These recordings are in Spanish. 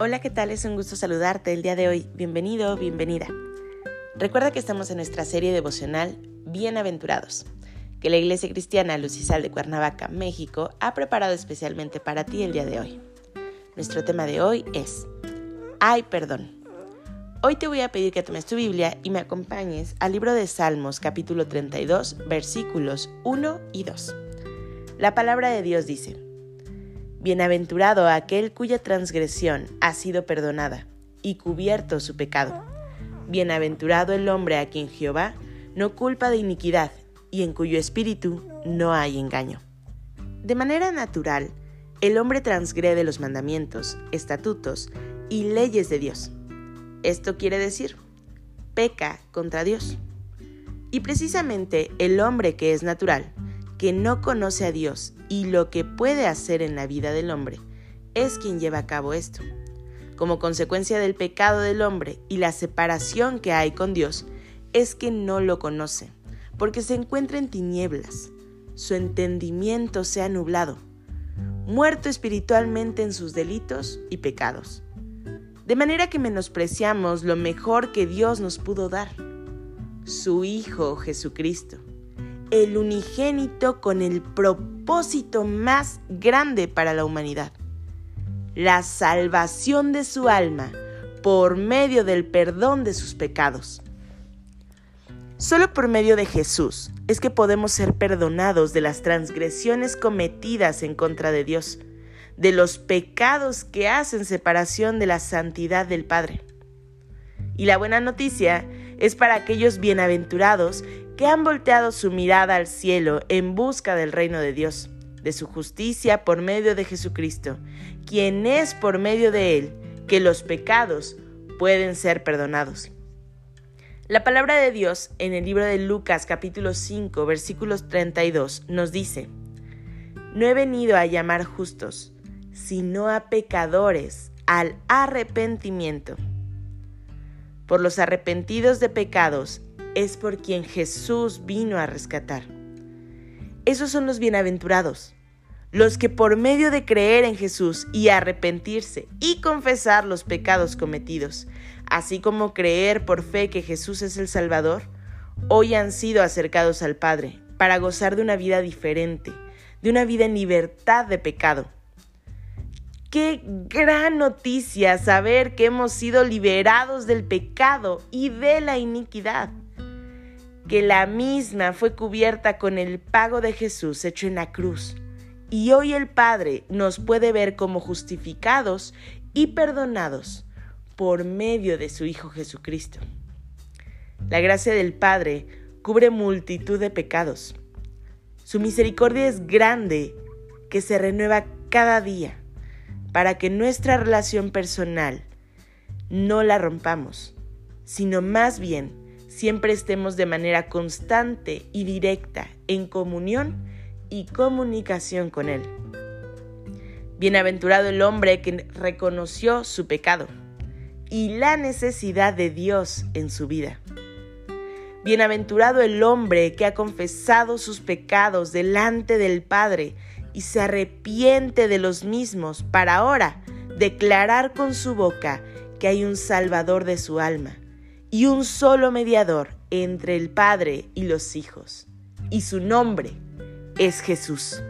Hola, ¿qué tal? Es un gusto saludarte el día de hoy. Bienvenido, bienvenida. Recuerda que estamos en nuestra serie devocional Bienaventurados, que la Iglesia Cristiana Lucisal de Cuernavaca, México, ha preparado especialmente para ti el día de hoy. Nuestro tema de hoy es Ay, perdón. Hoy te voy a pedir que tomes tu Biblia y me acompañes al libro de Salmos capítulo 32 versículos 1 y 2. La palabra de Dios dice, Bienaventurado aquel cuya transgresión ha sido perdonada y cubierto su pecado. Bienaventurado el hombre a quien Jehová no culpa de iniquidad y en cuyo espíritu no hay engaño. De manera natural, el hombre transgrede los mandamientos, estatutos y leyes de Dios. Esto quiere decir, peca contra Dios. Y precisamente el hombre que es natural que no conoce a Dios y lo que puede hacer en la vida del hombre es quien lleva a cabo esto. Como consecuencia del pecado del hombre y la separación que hay con Dios, es que no lo conoce, porque se encuentra en tinieblas, su entendimiento se ha nublado, muerto espiritualmente en sus delitos y pecados. De manera que menospreciamos lo mejor que Dios nos pudo dar, su Hijo Jesucristo el unigénito con el propósito más grande para la humanidad, la salvación de su alma por medio del perdón de sus pecados. Solo por medio de Jesús es que podemos ser perdonados de las transgresiones cometidas en contra de Dios, de los pecados que hacen separación de la santidad del Padre. Y la buena noticia es para aquellos bienaventurados que han volteado su mirada al cielo en busca del reino de Dios, de su justicia por medio de Jesucristo, quien es por medio de él que los pecados pueden ser perdonados. La palabra de Dios en el libro de Lucas capítulo 5 versículos 32 nos dice, No he venido a llamar justos, sino a pecadores al arrepentimiento. Por los arrepentidos de pecados es por quien Jesús vino a rescatar. Esos son los bienaventurados, los que por medio de creer en Jesús y arrepentirse y confesar los pecados cometidos, así como creer por fe que Jesús es el Salvador, hoy han sido acercados al Padre para gozar de una vida diferente, de una vida en libertad de pecado. Qué gran noticia saber que hemos sido liberados del pecado y de la iniquidad que la misma fue cubierta con el pago de Jesús hecho en la cruz. Y hoy el Padre nos puede ver como justificados y perdonados por medio de su Hijo Jesucristo. La gracia del Padre cubre multitud de pecados. Su misericordia es grande que se renueva cada día para que nuestra relación personal no la rompamos, sino más bien siempre estemos de manera constante y directa en comunión y comunicación con Él. Bienaventurado el hombre que reconoció su pecado y la necesidad de Dios en su vida. Bienaventurado el hombre que ha confesado sus pecados delante del Padre y se arrepiente de los mismos para ahora declarar con su boca que hay un Salvador de su alma y un solo mediador entre el Padre y los hijos, y su nombre es Jesús,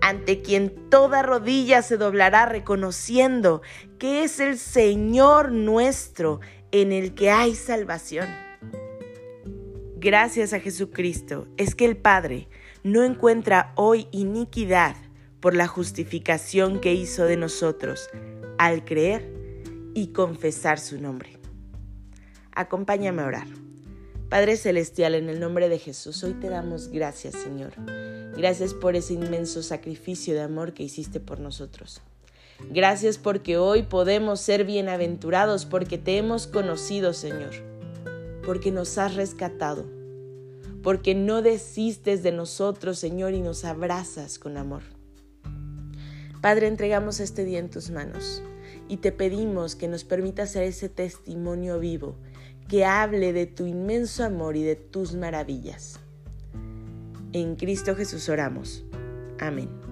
ante quien toda rodilla se doblará reconociendo que es el Señor nuestro en el que hay salvación. Gracias a Jesucristo es que el Padre no encuentra hoy iniquidad por la justificación que hizo de nosotros al creer y confesar su nombre. Acompáñame a orar. Padre Celestial, en el nombre de Jesús, hoy te damos gracias, Señor. Gracias por ese inmenso sacrificio de amor que hiciste por nosotros. Gracias porque hoy podemos ser bienaventurados porque te hemos conocido, Señor, porque nos has rescatado, porque no desistes de nosotros, Señor, y nos abrazas con amor. Padre, entregamos este día en tus manos y te pedimos que nos permitas ser ese testimonio vivo que hable de tu inmenso amor y de tus maravillas. En Cristo Jesús oramos. Amén.